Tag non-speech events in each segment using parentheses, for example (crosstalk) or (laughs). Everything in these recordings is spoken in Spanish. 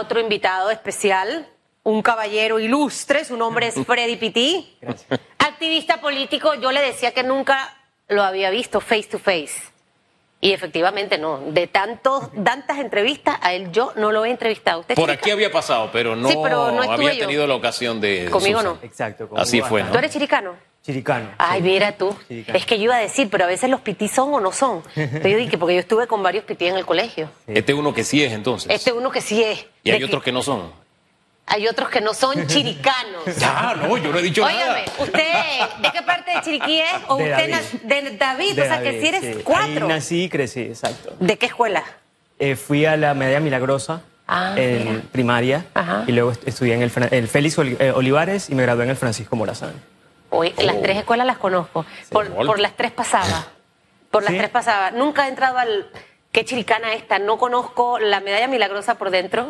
otro invitado especial, un caballero ilustre, su nombre es (laughs) Freddy Piti. Activista político, yo le decía que nunca lo había visto face to face. Y efectivamente no, de tantos, tantas entrevistas, a él yo no lo he entrevistado. ¿Usted Por aquí había pasado, pero no, Sí, pero no había yo. tenido la ocasión de. Conmigo Susan. no. Exacto. Así fue, Basta. ¿Tú eres chiricano? Chiricano. Ay, sí. mira tú. Chiricano. Es que yo iba a decir, pero a veces los pití son o no son. (laughs) Entonces yo dije, porque yo estuve con varios pití en el colegio. Este es uno que sí es entonces. Este uno que sí es. y hay otros que no son. Hay otros que no son chiricanos. (laughs) Ya, no, yo no he dicho Óigame, nada. ¿usted de qué parte de Chiriquí es? ¿O De usted David. de David? De o sea, que si eres sí. cuatro. Ahí nací y crecí, exacto. ¿De qué escuela? Eh, fui a la Media Milagrosa Ah, en mira. primaria Ajá. y luego est- estudié en el, el Félix Oli- eh, Olivares y me gradué en el Francisco Morazán. Hoy, Oh. las tres escuelas las conozco. Por, por las tres pasaba. Por las Sí. tres pasaba. Nunca he entrado al. ¿Qué chiricana esta? No conozco la medalla milagrosa por dentro.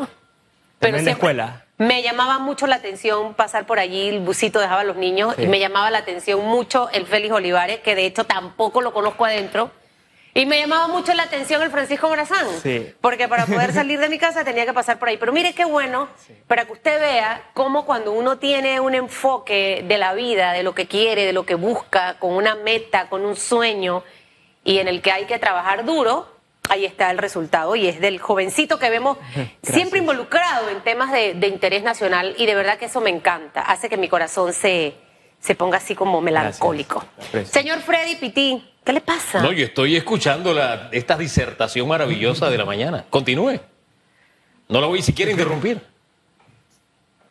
Pero Tremenda siempre escuela. me llamaba mucho la atención pasar por allí, el busito dejaba a los niños, Sí. y me llamaba la atención mucho el Félix Olivares, que de hecho tampoco lo conozco adentro. Y me llamaba mucho la atención el Francisco Morazán. Sí. Porque para poder (laughs) salir de mi casa tenía que pasar por ahí. Pero mire qué bueno, para que usted vea cómo cuando uno tiene un enfoque de la vida, de lo que quiere, de lo que busca, con una meta, con un sueño, y en el que hay que trabajar duro, ahí está el resultado. Y es del jovencito que vemos (laughs) siempre involucrado en temas de, de interés nacional. Y de verdad que eso me encanta. Hace que mi corazón se, se ponga así como melancólico. Aprecio. Señor Freddy Pití, ¿qué le pasa? No, yo estoy escuchando la, esta disertación maravillosa de la mañana. Continúe. No la voy siquiera a interrumpir.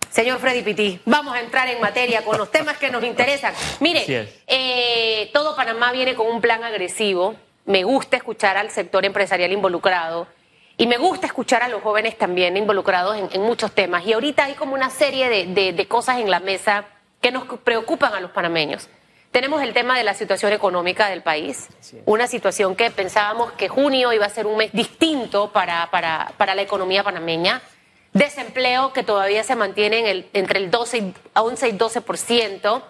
Señor Freddy Pití, vamos a entrar en materia con los temas que nos interesan. Mire, eh, todo Panamá viene con un plan agresivo. Me gusta escuchar al sector empresarial involucrado y me gusta escuchar a los jóvenes también involucrados en, en muchos temas. Y ahorita hay como una serie de, de- de cosas en la mesa que nos preocupan a los panameños. Tenemos el tema de la situación económica del país, una situación que pensábamos que junio iba a ser un mes distinto para, para, para la economía panameña. Desempleo que todavía se mantiene en el, entre el 12 y, a 11 y 12%.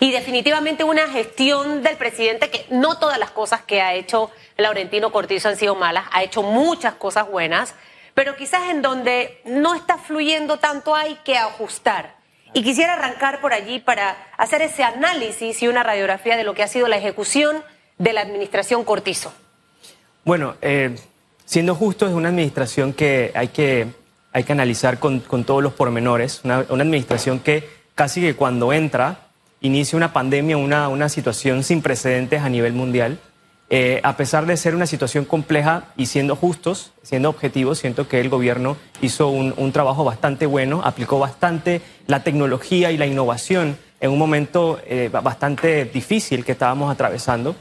Y definitivamente una gestión del presidente que no todas las cosas que ha hecho Laurentino Cortizo han sido malas, ha hecho muchas cosas buenas, pero quizás en donde no está fluyendo tanto hay que ajustar. Y quisiera arrancar por allí para hacer ese análisis y una radiografía de lo que ha sido la ejecución de la administración Cortizo. Bueno, eh, siendo justo, es una administración que hay que, hay que analizar con, con todos los pormenores. Una, una administración que casi que cuando entra, inicia una pandemia, una, una situación sin precedentes a nivel mundial. Eh, a pesar de ser una situación compleja y siendo justos, siendo objetivos, siento que el gobierno hizo un, trabajo bastante bueno, aplicó bastante la tecnología y la innovación en un momento eh, bastante difícil que estábamos atravesando.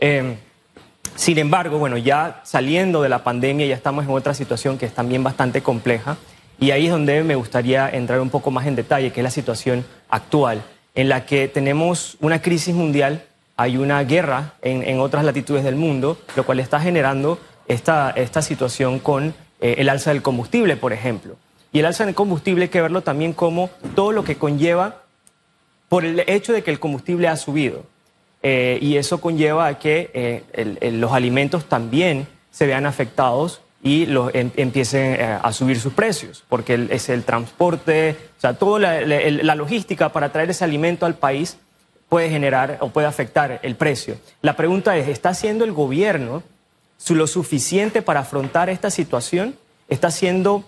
Eh, sin embargo, bueno, ya saliendo de la pandemia ya estamos en otra situación que es también bastante compleja y ahí es donde me gustaría entrar un poco más en detalle, que es la situación actual, en la que tenemos una crisis mundial, hay una guerra en, en otras latitudes del mundo, lo cual está generando esta, esta situación con eh, el alza del combustible, por ejemplo. Y el alza del combustible hay que verlo también como todo lo que conlleva por el hecho de que el combustible ha subido. Eh, y eso conlleva a que eh, los alimentos también se vean afectados y los, em- empiecen a subir sus precios, porque es el transporte, o sea, toda la logística para traer ese alimento al país puede generar o puede afectar el precio. La pregunta es, ¿está haciendo el gobierno lo suficiente para afrontar esta situación? ¿Está haciendo,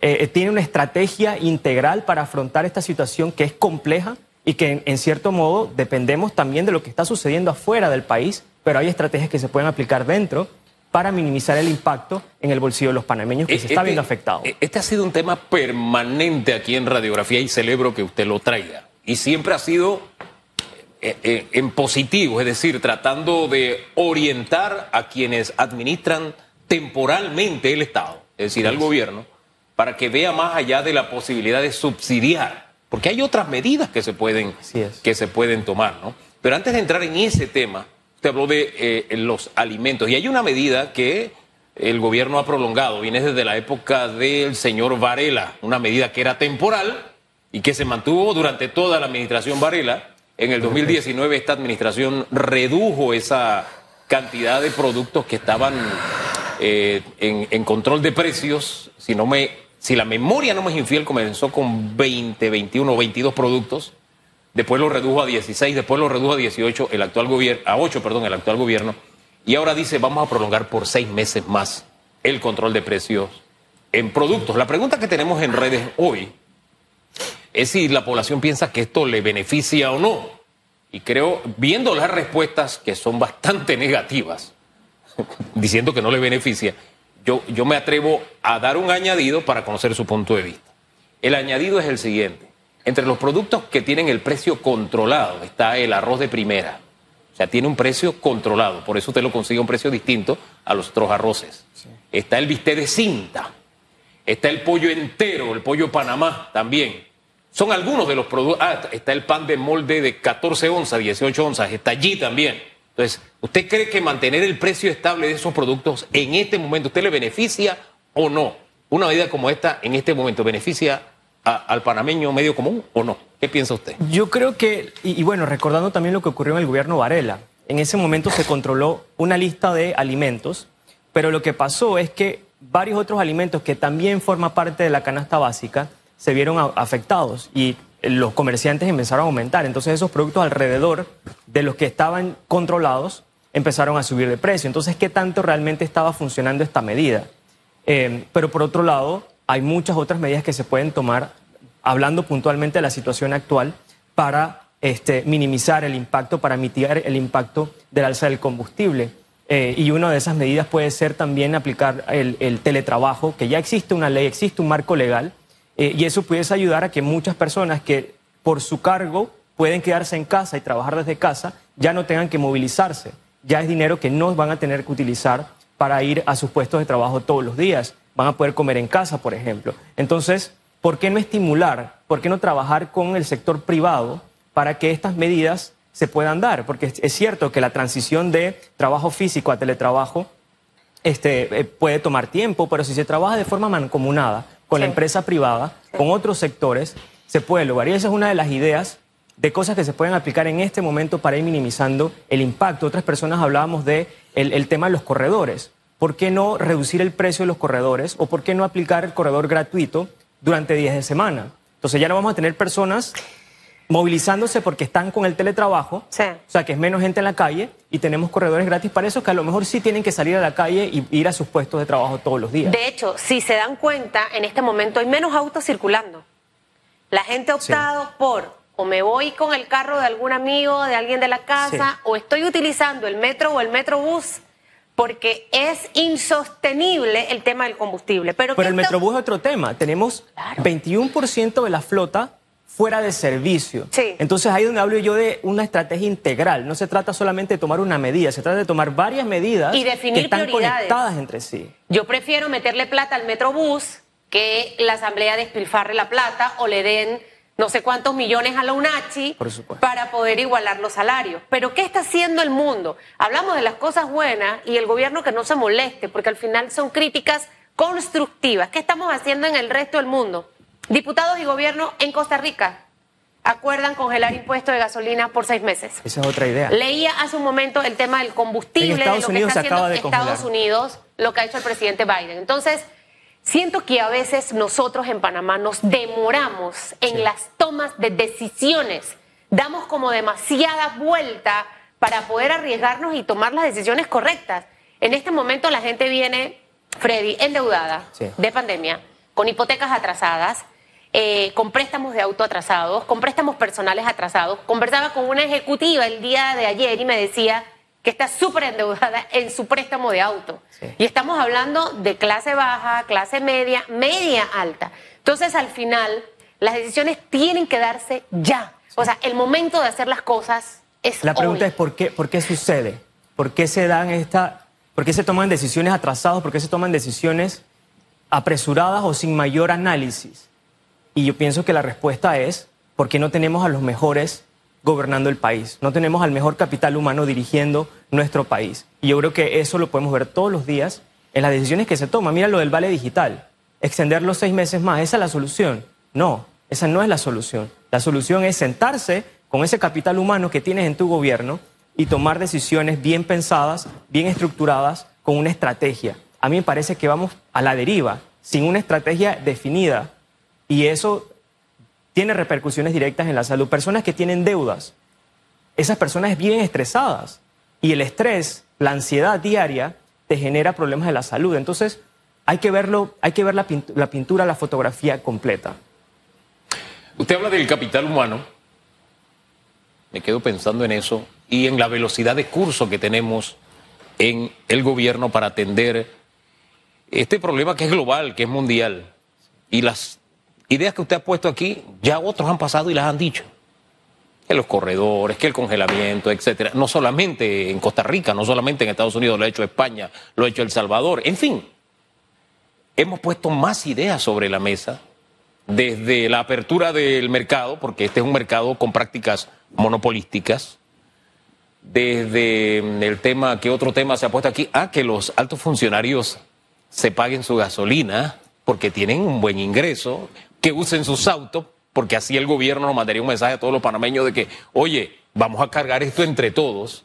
eh, tiene una estrategia integral para afrontar esta situación que es compleja y que en, en cierto modo dependemos también de lo que está sucediendo afuera del país, pero hay estrategias que se pueden aplicar dentro para minimizar el impacto en el bolsillo de los panameños que se está Este- viendo afectado. Este ha sido un tema permanente aquí en Radiografía y celebro que usted lo traiga. Y siempre ha sido eh, eh, en positivo, es decir, tratando de orientar a quienes administran temporalmente el Estado, es decir, al gobierno, para que vea más allá de la posibilidad de subsidiar, porque hay otras medidas que se pueden, es. que se pueden tomar, ¿no? Pero antes de entrar en ese tema, usted habló de eh, los alimentos y hay una medida que el gobierno ha prolongado, viene desde la época del señor Varela, una medida que era temporal y que se mantuvo durante toda la administración Varela. En el 2019 esta administración redujo esa cantidad de productos que estaban eh, en, control de precios, si no me si la memoria no me es infiel, comenzó con 20, 21 22 productos, después lo redujo a 16, después lo redujo a 18, el actual gobierno, a 8, perdón, el actual gobierno, y ahora dice vamos a prolongar por seis meses más el control de precios en productos. La pregunta que tenemos en redes hoy es si la población piensa que esto le beneficia o no. Y creo, viendo las respuestas que son bastante (laughs) negativas, (laughs) diciendo que no le beneficia, yo, yo me atrevo a dar un añadido para conocer su punto de vista. El añadido es el siguiente. Entre los productos que tienen el precio controlado está el arroz de primera. O sea, tiene un precio controlado. Por eso usted lo consigue a un precio distinto a los otros arroces. Está el bistec de cinta. Está el pollo entero, el pollo Panamá también. Son algunos de los productos. Ah, está el pan de molde de 14 onzas, 18 onzas. Está allí también. Entonces, ¿usted cree que mantener el precio estable de esos productos en este momento, ¿usted le beneficia o no? Una medida como esta, en este momento, ¿beneficia al panameño medio común o no? ¿Qué piensa usted? Yo creo que, y, bueno, recordando también lo que ocurrió en el gobierno Varela, en ese momento se controló una lista de alimentos, pero lo que pasó es que varios otros alimentos que también forman parte de la canasta básica se vieron afectados y los comerciantes empezaron a aumentar. Entonces esos productos alrededor de los que estaban controlados empezaron a subir de precio. Entonces, ¿qué tanto realmente estaba funcionando esta medida? Eh, pero por otro lado, hay muchas otras medidas que se pueden tomar, hablando puntualmente de la situación actual, para este, minimizar el impacto, para mitigar el impacto del alza del combustible. Eh, y una de esas medidas puede ser también aplicar el, el teletrabajo, que ya existe una ley, existe un marco legal, eh, y eso pudiese ayudar a que muchas personas que por su cargo pueden quedarse en casa y trabajar desde casa ya no tengan que movilizarse. Ya es dinero que no van a tener que utilizar para ir a sus puestos de trabajo todos los días. Van a poder comer en casa, por ejemplo. Entonces, ¿por qué no estimular, por qué no trabajar con el sector privado para que estas medidas se puedan dar? Porque es cierto que la transición de trabajo físico a teletrabajo este, eh, puede tomar tiempo, pero si se trabaja de forma mancomunada, con la empresa privada, con otros sectores, se puede lograr. Y esa es una de las ideas de cosas que se pueden aplicar en este momento para ir minimizando el impacto. Otras personas hablábamos de el, tema de los corredores. ¿Por qué no reducir el precio de los corredores o por qué no aplicar el corredor gratuito durante días de semana? Entonces ya no vamos a tener personas movilizándose porque están con el teletrabajo, o sea que es menos gente en la calle y tenemos corredores gratis para eso que a lo mejor sí tienen que salir a la calle y ir a sus puestos de trabajo todos los días. De hecho, si se dan cuenta, en este momento hay menos autos circulando. La gente ha optado por o me voy con el carro de algún amigo, de alguien de la casa, o estoy utilizando el metro o el metrobús porque es insostenible el tema del combustible. Pero, Pero el metrobús es otro tema. Tenemos 21% de la flota fuera de servicio. Entonces ahí es donde hablo yo de una estrategia integral. No se trata solamente de tomar una medida, se trata de tomar varias medidas y definir que están conectadas entre sí. Yo prefiero meterle plata al Metrobús que la Asamblea despilfarre la plata o le den no sé cuántos millones a la UNACHI para poder igualar los salarios. Pero ¿qué está haciendo el mundo? Hablamos de las cosas buenas y el gobierno que no se moleste, porque al final son críticas constructivas. ¿Qué estamos haciendo en el resto del mundo? Diputados y gobierno en Costa Rica acuerdan congelar impuestos de gasolina por seis meses. Esa es otra idea. Leía hace un momento el tema del combustible, de lo que está haciendo Estados Unidos, lo que ha hecho el presidente Biden. Entonces, siento que a veces nosotros en Panamá nos demoramos en las tomas de decisiones. Damos como demasiada vuelta para poder arriesgarnos y tomar las decisiones correctas. En este momento la gente viene, Freddy, endeudada de pandemia, con hipotecas atrasadas, eh, con préstamos de auto atrasados, con préstamos personales atrasados. Conversaba con una ejecutiva el día de ayer y me decía que está súper endeudada en su préstamo de auto. Y estamos hablando de clase baja, clase media, media alta. Entonces, al final, las decisiones tienen que darse ya. O sea, el momento de hacer las cosas es La pregunta es ¿por qué, por qué sucede? ¿Por qué se dan esta, por qué se toman decisiones atrasadas? ¿Por qué se toman decisiones apresuradas o sin mayor análisis? Y yo pienso que la respuesta es porque no tenemos a los mejores gobernando el país, no tenemos al mejor capital humano dirigiendo nuestro país. Y yo creo que eso lo podemos ver todos los días en las decisiones que se toman. Mira lo del vale digital, extender los seis meses más, ¿esa es la solución? No, esa no es la solución. La solución es sentarse con ese capital humano que tienes en tu gobierno y tomar decisiones bien pensadas, bien estructuradas, con una estrategia. A mí me parece que vamos a la deriva sin una estrategia definida. Y eso tiene repercusiones directas en la salud. Personas que tienen deudas, esas personas viven estresadas. Y el estrés, la ansiedad diaria, te genera problemas de la salud. Entonces, hay que verlo, hay que ver la pintura, la, pintura, la fotografía completa. Usted habla del capital humano. Me quedo pensando en eso y en la velocidad de curso que tenemos en el gobierno para atender este problema que es global, que es mundial. Y las ideas que usted ha puesto aquí, ya otros han pasado y las han dicho. Que los corredores, que el congelamiento, etcétera. No solamente en Costa Rica, no solamente en Estados Unidos, lo ha hecho España, lo ha hecho El Salvador. En fin, hemos puesto más ideas sobre la mesa desde la apertura del mercado, porque este es un mercado con prácticas monopolísticas, desde el tema, ¿qué otro tema se ha puesto aquí? Ah, que los altos funcionarios se paguen su gasolina porque tienen un buen ingreso, que usen sus autos, porque así el gobierno nos mandaría un mensaje a todos los panameños de que, oye, vamos a cargar esto entre todos.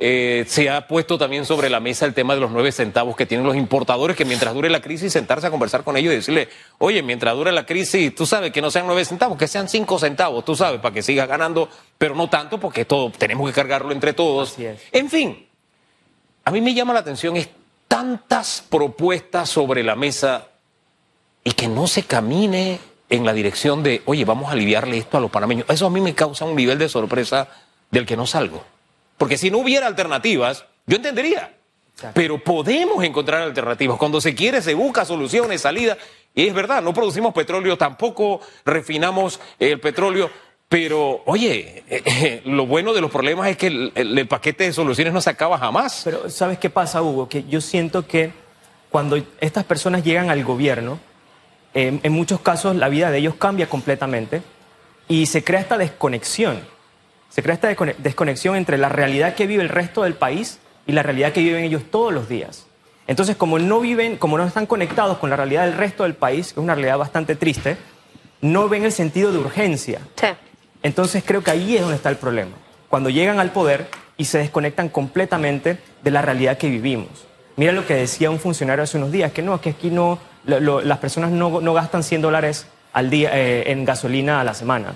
Eh, se ha puesto también sobre la mesa el tema de los nueve centavos que tienen los importadores, que mientras dure la crisis sentarse a conversar con ellos y decirle, oye, mientras dure la crisis, tú sabes que no sean nueve centavos, que sean cinco centavos, tú sabes, para que sigas ganando, pero no tanto porque todo tenemos que cargarlo entre todos. En fin, a mí me llama la atención es tantas propuestas sobre la mesa y que no se camine en la dirección de, oye, vamos a aliviarle esto a los panameños. Eso a mí me causa un nivel de sorpresa del que no salgo. Porque si no hubiera alternativas, yo entendería. Pero podemos encontrar alternativas. Cuando se quiere, se busca soluciones, salidas. Y es verdad, no producimos petróleo, tampoco refinamos el petróleo. Pero, oye, eh, eh, lo bueno de los problemas es que el, paquete de soluciones no se acaba jamás. Pero, ¿sabes qué pasa, Hugo? Que yo siento que cuando estas personas llegan al gobierno, en muchos casos la vida de ellos cambia completamente y se crea esta desconexión se crea esta desconexión entre la realidad que vive el resto del país y la realidad que viven ellos todos los días. Entonces, como no viven, como no están conectados con la realidad del resto del país, que es una realidad bastante triste, no ven el sentido de urgencia. Entonces, creo que ahí es donde está el problema. Cuando llegan al poder y se desconectan completamente de la realidad que vivimos. Mira lo que decía un funcionario hace unos días, que no, que aquí no, las personas no, gastan 100 dólares al día eh, en gasolina a la semana.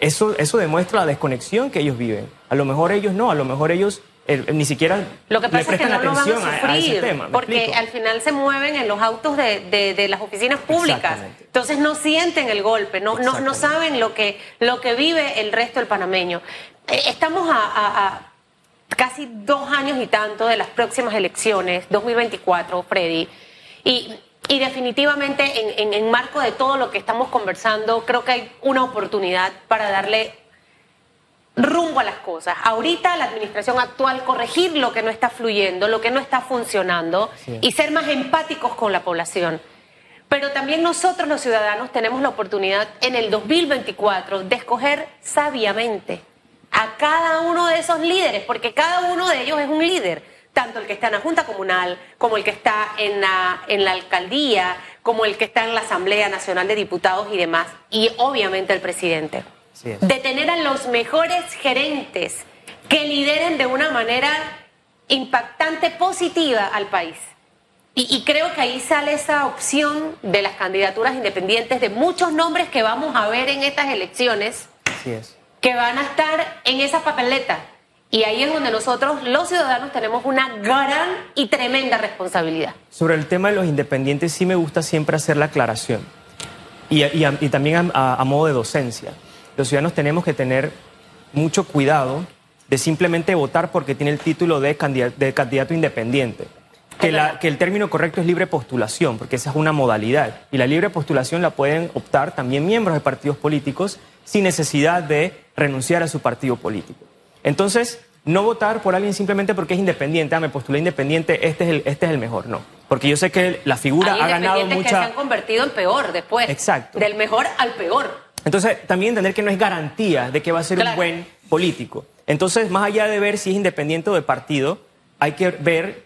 Eso, eso demuestra la desconexión que ellos viven. A lo mejor ellos no, a lo mejor ellos eh, ni siquiera lo que pasa es que no atención lo van a, ese tema. Porque al final se mueven en los autos de, las oficinas públicas. Entonces no sienten el golpe, no, no, no, saben lo que, lo que vive el resto del panameño. Eh, estamos a, casi dos años y tanto de las próximas elecciones, 2024, Freddy. Y y definitivamente en, en, marco de todo lo que estamos conversando, creo que hay una oportunidad para darle rumbo a las cosas. Ahorita la administración actual corregir lo que no está fluyendo, lo que no está funcionando y ser más empáticos con la población. Pero también nosotros los ciudadanos tenemos la oportunidad en el 2024 de escoger sabiamente a cada uno de esos líderes, porque cada uno de ellos es un líder tanto el que está en la Junta Comunal, como el que está en la, en la alcaldía, como el que está en la Asamblea Nacional de Diputados y demás, y obviamente el presidente. de tener a los mejores gerentes que lideren de una manera impactante, positiva al país. Y, y, creo que ahí sale esa opción de las candidaturas independientes, de muchos nombres que vamos a ver en estas elecciones, Así es. Que van a estar en esa papeleta y ahí es donde nosotros, los ciudadanos, tenemos una gran y tremenda responsabilidad. Sobre el tema de los independientes, sí me gusta siempre hacer la aclaración. Y, también a, modo de docencia. Los ciudadanos tenemos que tener mucho cuidado de simplemente votar porque tiene el título de candidato, independiente. Que, que, el término correcto es libre postulación, porque esa es una modalidad. Y la libre postulación la pueden optar también miembros de partidos políticos sin necesidad de renunciar a su partido político. Entonces, no votar por alguien simplemente porque es independiente, ah, me postulé independiente, este es el, este es el mejor, no. Porque yo sé que la figura ha ganado mucha... que se han convertido en peor después. Exacto. Del mejor al peor. Entonces, también entender que no es garantía de que va a ser un buen político. Entonces, más allá de ver si es independiente o de partido, hay que ver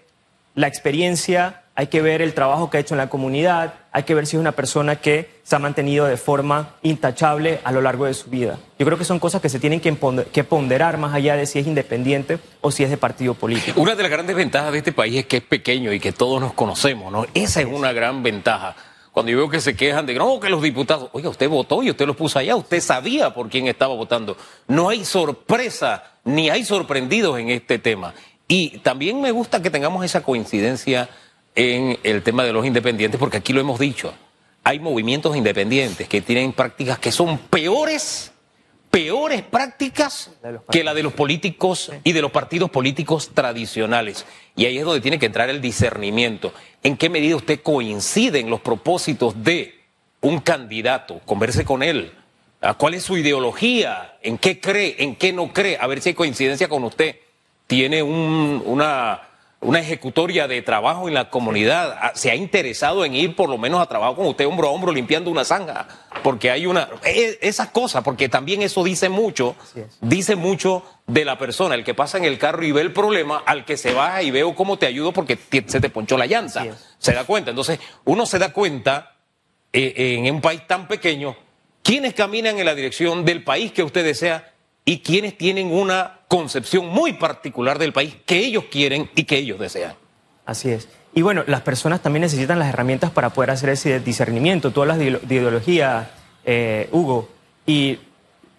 la experiencia, hay que ver el trabajo que ha hecho en la comunidad, hay que ver si es una persona que se ha mantenido de forma intachable a lo largo de su vida. Yo creo que son cosas que se tienen que, ponderar más allá de si es independiente o si es de partido político. Una de las grandes ventajas de este país es que es pequeño y que todos nos conocemos, ¿no? Esa es una gran ventaja. Cuando yo veo que se quejan de no, que los diputados, oiga, usted votó y usted los puso allá, usted sabía por quién estaba votando. No hay sorpresa ni hay sorprendidos en este tema. Y también me gusta que tengamos esa coincidencia en el tema de los independientes, porque aquí lo hemos dicho, hay movimientos independientes que tienen prácticas que son peores, peores prácticas que la de los políticos y de los partidos políticos tradicionales. Y ahí es donde tiene que entrar el discernimiento. ¿En qué medida usted coincide en los propósitos de un candidato? Converse con él. ¿Cuál es su ideología? ¿En qué cree? ¿En qué no cree? A ver si hay coincidencia con usted. Tiene un, una una ejecutoria de trabajo en la comunidad, ah, se ha interesado en ir por lo menos a trabajo con usted hombro a hombro limpiando una zanja, porque hay una e, esas cosas, porque también eso dice mucho, dice mucho de la persona, el que pasa en el carro y ve el problema, al que se baja y veo cómo te ayudo porque se te ponchó la llanta, se da cuenta. Entonces, uno se da cuenta eh, en un país tan pequeño, quiénes caminan en la dirección del país que usted desea y quienes tienen una concepción muy particular del país que ellos quieren y que ellos desean. Así es. Y bueno, las personas también necesitan las herramientas para poder hacer ese discernimiento. Tú hablas de, ideología, eh, Hugo, y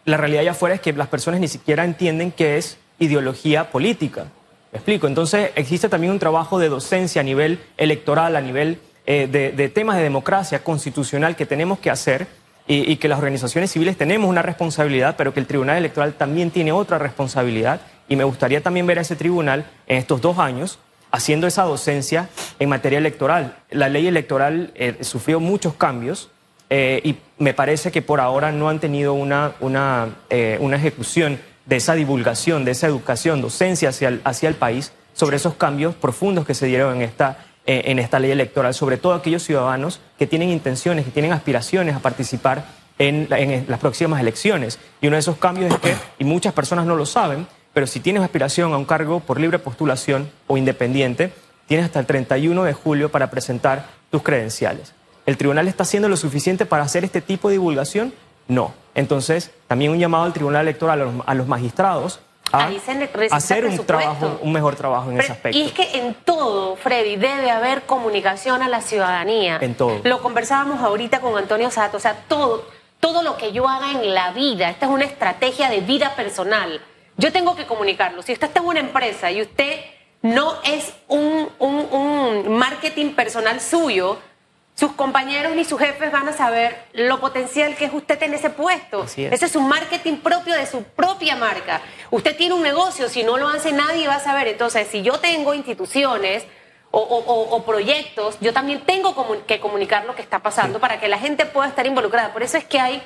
la realidad allá afuera es que las personas ni siquiera entienden qué es ideología política. ¿Me explico? Entonces existe también un trabajo de docencia a nivel electoral, a nivel eh, de temas de democracia constitucional que tenemos que hacer y, que las organizaciones civiles tenemos una responsabilidad, pero que el Tribunal Electoral también tiene otra responsabilidad. Y me gustaría también ver a ese tribunal en estos dos años haciendo esa docencia en materia electoral. La ley electoral eh, sufrió muchos cambios eh, y me parece que por ahora no han tenido una, una, eh, una, ejecución de esa divulgación, de esa educación, docencia hacia hacia el país sobre esos cambios profundos que se dieron en esta eh, en esta ley electoral, sobre todo aquellos ciudadanos que tienen intenciones, que tienen aspiraciones a participar en, las próximas elecciones. Y uno de esos cambios es que, y muchas personas no lo saben, pero si tienes aspiración a un cargo por libre postulación o independiente, tienes hasta el 31 de julio para presentar tus credenciales. ¿El tribunal está haciendo lo suficiente para hacer este tipo de divulgación? No. Entonces, también un llamado al tribunal electoral, a los magistrados, hacer un, trabajo, un mejor trabajo en ese aspecto. Y es que en todo, Freddy, debe haber comunicación a la ciudadanía. En todo. Lo conversábamos ahorita con Antonio Sato, o sea, todo, todo lo que yo haga en la vida, esta es una estrategia de vida personal. Yo tengo que comunicarlo. Si usted está en una empresa y usted no es un, un, un marketing personal suyo, sus compañeros ni sus jefes van a saber lo potencial que es usted en ese puesto. Ese es un marketing propio de su propia marca. Usted tiene un negocio, si no lo hace nadie va a saber. Entonces, si yo tengo instituciones o, proyectos, yo también tengo que comunicar lo que está pasando para que la gente pueda estar involucrada. Por eso es que hay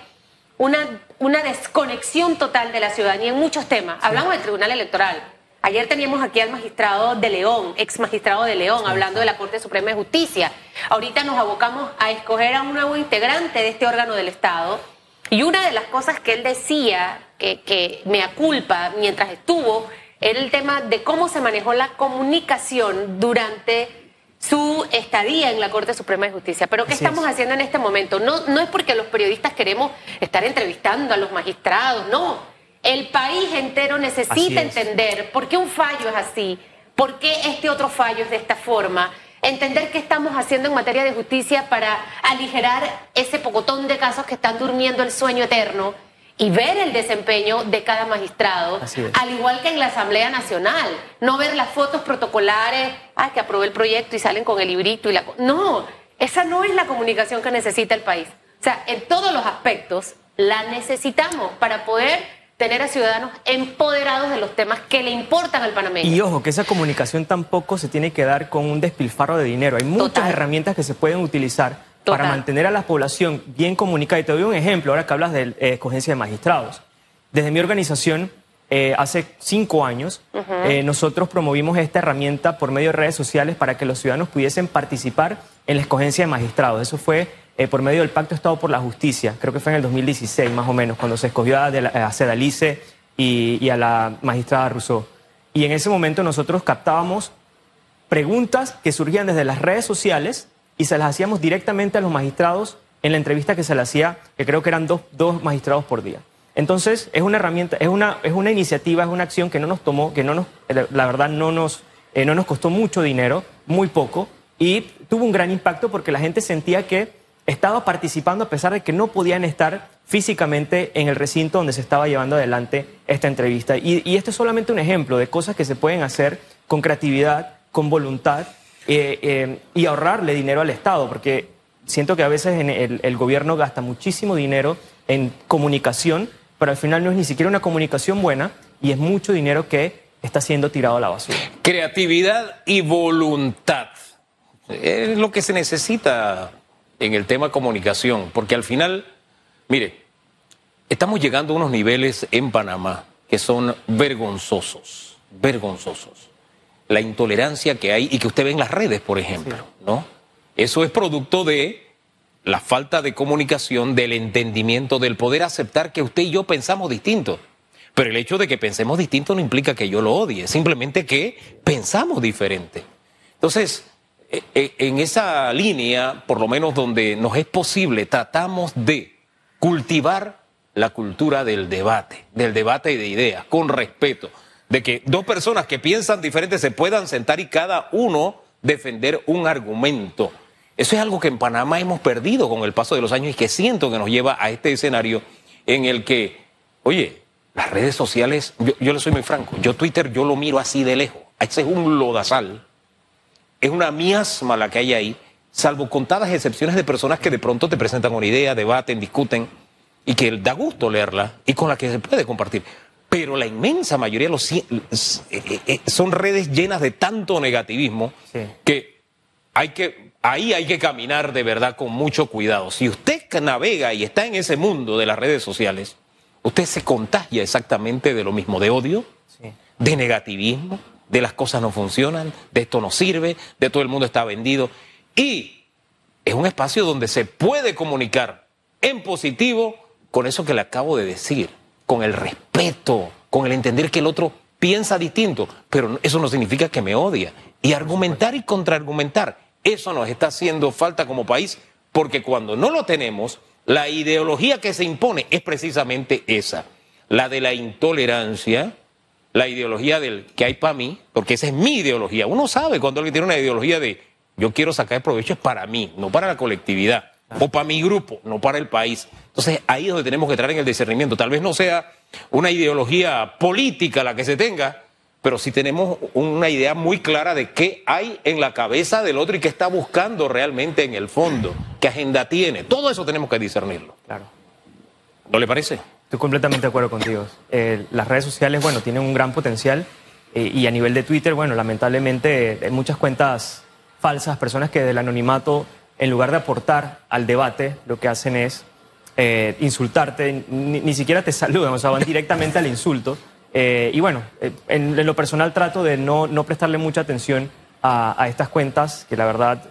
una, una desconexión total de la ciudadanía en muchos temas. Hablamos del Tribunal Electoral Ayer teníamos aquí al magistrado de León, ex magistrado de León, hablando de la Corte Suprema de Justicia. Ahorita nos abocamos a escoger a un nuevo integrante de este órgano del Estado. Y una de las cosas que él decía, que, que me aculpa mientras estuvo, era el tema de cómo se manejó la comunicación durante su estadía en la Corte Suprema de Justicia. Pero ¿qué estamos haciendo en este momento? No, no es porque los periodistas queremos estar entrevistando a los magistrados, no el país entero necesita entender por qué un fallo es así, por qué este otro fallo es de esta forma, entender qué estamos haciendo en materia de justicia para aligerar ese pocotón de casos que están durmiendo el sueño eterno y ver el desempeño de cada magistrado, al igual que en la Asamblea Nacional, no ver las fotos protocolares, ah, que aprobé el proyecto y salen con el librito y la... No, esa no es la comunicación que necesita el país. O sea, en todos los aspectos la necesitamos para poder tener a ciudadanos empoderados de los temas que le importan al panameño. Y ojo, que esa comunicación tampoco se tiene que dar con un despilfarro de dinero. Hay muchas herramientas que se pueden utilizar para mantener a la población bien comunicada. Y te doy un ejemplo, ahora que hablas de eh, escogencia de magistrados. Desde mi organización, eh, hace cinco años, eh, nosotros promovimos esta herramienta por medio de redes sociales para que los ciudadanos pudiesen participar en la escogencia de magistrados. Eso fue eh, por medio del Pacto Estado por la Justicia, creo que fue en el 2016 más o menos, cuando se escogió a, a y, a la magistrada Rousseau. Y en ese momento nosotros captábamos preguntas que surgían desde las redes sociales y se las hacíamos directamente a los magistrados en la entrevista que se le hacía, que creo que eran dos, dos magistrados por día. Entonces, es una herramienta, es una, es una iniciativa, es una acción que no nos tomó, que no nos, la verdad no nos, eh, no nos costó mucho dinero, muy poco, y tuvo un gran impacto porque la gente sentía que estaba participando a pesar de que no podían estar físicamente en el recinto donde se estaba llevando adelante esta entrevista. Y, y este es solamente un ejemplo de cosas que se pueden hacer con creatividad, con voluntad eh, eh, y ahorrarle dinero al Estado, porque siento que a veces el, el gobierno gasta muchísimo dinero en comunicación, pero al final no es ni siquiera una comunicación buena y es mucho dinero que está siendo tirado a la basura. Creatividad y voluntad. Es lo que se necesita en el tema comunicación, porque al final, mire, estamos llegando a unos niveles en Panamá que son vergonzosos, vergonzosos. La intolerancia que hay y que usted ve en las redes, por ejemplo, ¿no? Eso es producto de la falta de comunicación, del entendimiento, del poder aceptar que usted y yo pensamos distinto. Pero el hecho de que pensemos distinto no implica que yo lo odie, simplemente que pensamos diferente. Entonces, en esa línea, por lo menos donde nos es posible, tratamos de cultivar la cultura del debate, del debate de ideas, con respeto, de que dos personas que piensan diferente se puedan sentar y cada uno defender un argumento. Eso es algo que en Panamá hemos perdido con el paso de los años y que siento que nos lleva a este escenario en el que, oye, las redes sociales, yo, yo le soy muy franco, yo Twitter yo lo miro así de lejos, ese es un lodazal es una miasma la que hay ahí, salvo contadas excepciones de personas que de pronto te presentan una idea, debaten, discuten y que da gusto leerla y con la que se puede compartir. Pero la inmensa mayoría los, eh, eh, eh, son redes llenas de tanto negativismo que, hay que ahí hay que caminar de verdad con mucho cuidado. Si usted navega y está en ese mundo de las redes sociales, usted se contagia exactamente de lo mismo, de odio, de negativismo, de las cosas no funcionan, de esto no sirve, de todo el mundo está vendido. Y es un espacio donde se puede comunicar en positivo con eso que le acabo de decir, con el respeto, con el entender que el otro piensa distinto, pero eso no significa que me odia. Y argumentar y contraargumentar, eso nos está haciendo falta como país, porque cuando no lo tenemos, la ideología que se impone es precisamente esa, la de la intolerancia, la ideología del que hay para mí, porque esa es mi ideología. Uno sabe cuando alguien tiene una ideología de yo quiero sacar provecho es para mí, no para la colectividad, o para mi grupo, no para el país. Entonces ahí es donde tenemos que entrar en el discernimiento. Tal vez no sea una ideología política la que se tenga, pero sí tenemos una idea muy clara de qué hay en la cabeza del otro y qué está buscando realmente en el fondo, qué agenda tiene. Todo eso tenemos que discernirlo. Claro. ¿No le parece? Estoy completamente de acuerdo contigo. Eh, las redes sociales, bueno, tienen un gran potencial eh, y a nivel de Twitter, bueno, lamentablemente hay muchas cuentas falsas, personas que del anonimato, en lugar de aportar al debate, lo que hacen es eh, insultarte, ni, siquiera te (laughs) saludan, o sea, van directamente al insulto. y bueno, en, lo personal trato de no, no prestarle mucha atención a, estas cuentas, que la verdad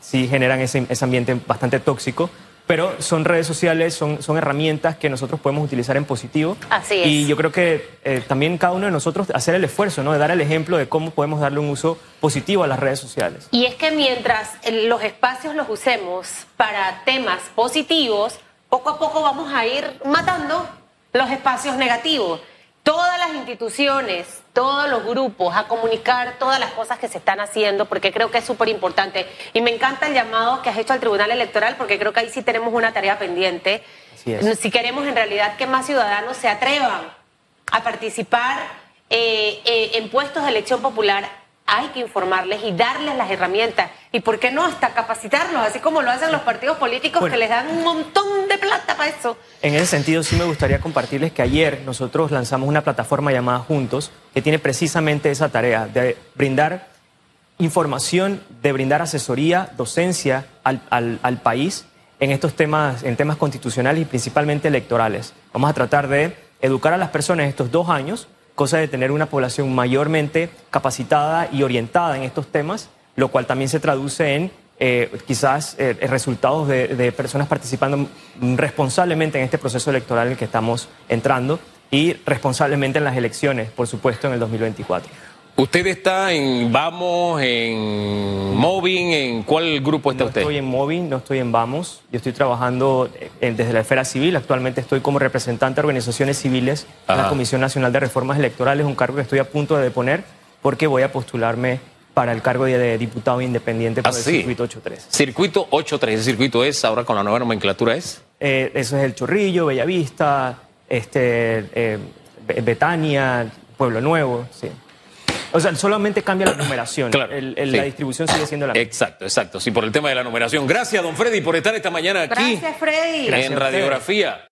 sí generan ese, ese ambiente bastante tóxico pero son redes sociales, son, son herramientas que nosotros podemos utilizar en positivo. Así es. Y yo creo que eh, también cada uno de nosotros hacer el esfuerzo, ¿no? De dar el ejemplo de cómo podemos darle un uso positivo a las redes sociales. Y es que mientras los espacios los usemos para temas positivos, poco a poco vamos a ir matando los espacios negativos todas las instituciones, todos los grupos a comunicar todas las cosas que se están haciendo, porque creo que es súper importante. Y me encanta el llamado que has hecho al Tribunal Electoral, porque creo que ahí sí tenemos una tarea pendiente. Si queremos en realidad que más ciudadanos se atrevan a participar eh, eh, en puestos de elección popular, hay que informarles y darles las herramientas. ¿Y por qué no hasta capacitarlos, así como lo hacen los partidos políticos que les dan un montón de plata para eso? En ese sentido, sí me gustaría compartirles que ayer nosotros lanzamos una plataforma llamada Juntos, que tiene precisamente esa tarea de brindar información, de brindar asesoría, docencia al, al país en estos temas, en temas constitucionales y principalmente electorales. Vamos a tratar de educar a las personas estos dos años cosa de tener una población mayormente capacitada y orientada en estos temas, lo cual también se traduce en eh, quizás eh, resultados de, personas participando responsablemente en este proceso electoral en el que estamos entrando y responsablemente en las elecciones, por supuesto, en el 2024. ¿Usted está en Vamos, en Moving, en cuál grupo está No usted? estoy en Moving, no estoy en Vamos. Yo estoy trabajando eh, desde la esfera civil. Actualmente estoy como representante de organizaciones civiles en la Comisión Nacional de Reformas Electorales, un cargo que estoy a punto de deponer porque voy a postularme para el cargo de, diputado independiente por Ah, el sí. circuito 83. Circuito 83, ese circuito es, ahora con la nueva nomenclatura es. Eh, eso es El Chorrillo, Bellavista, este, eh, Be- Betania, Pueblo Nuevo, sí. O sea, solamente cambia la numeración. Claro, El- el- sí. La distribución sigue siendo la misma. Exacto, exacto. Sí, por el tema de la numeración. Gracias, don Freddy, por estar esta mañana aquí Gracias, Freddy. Gracias en. Radiografía.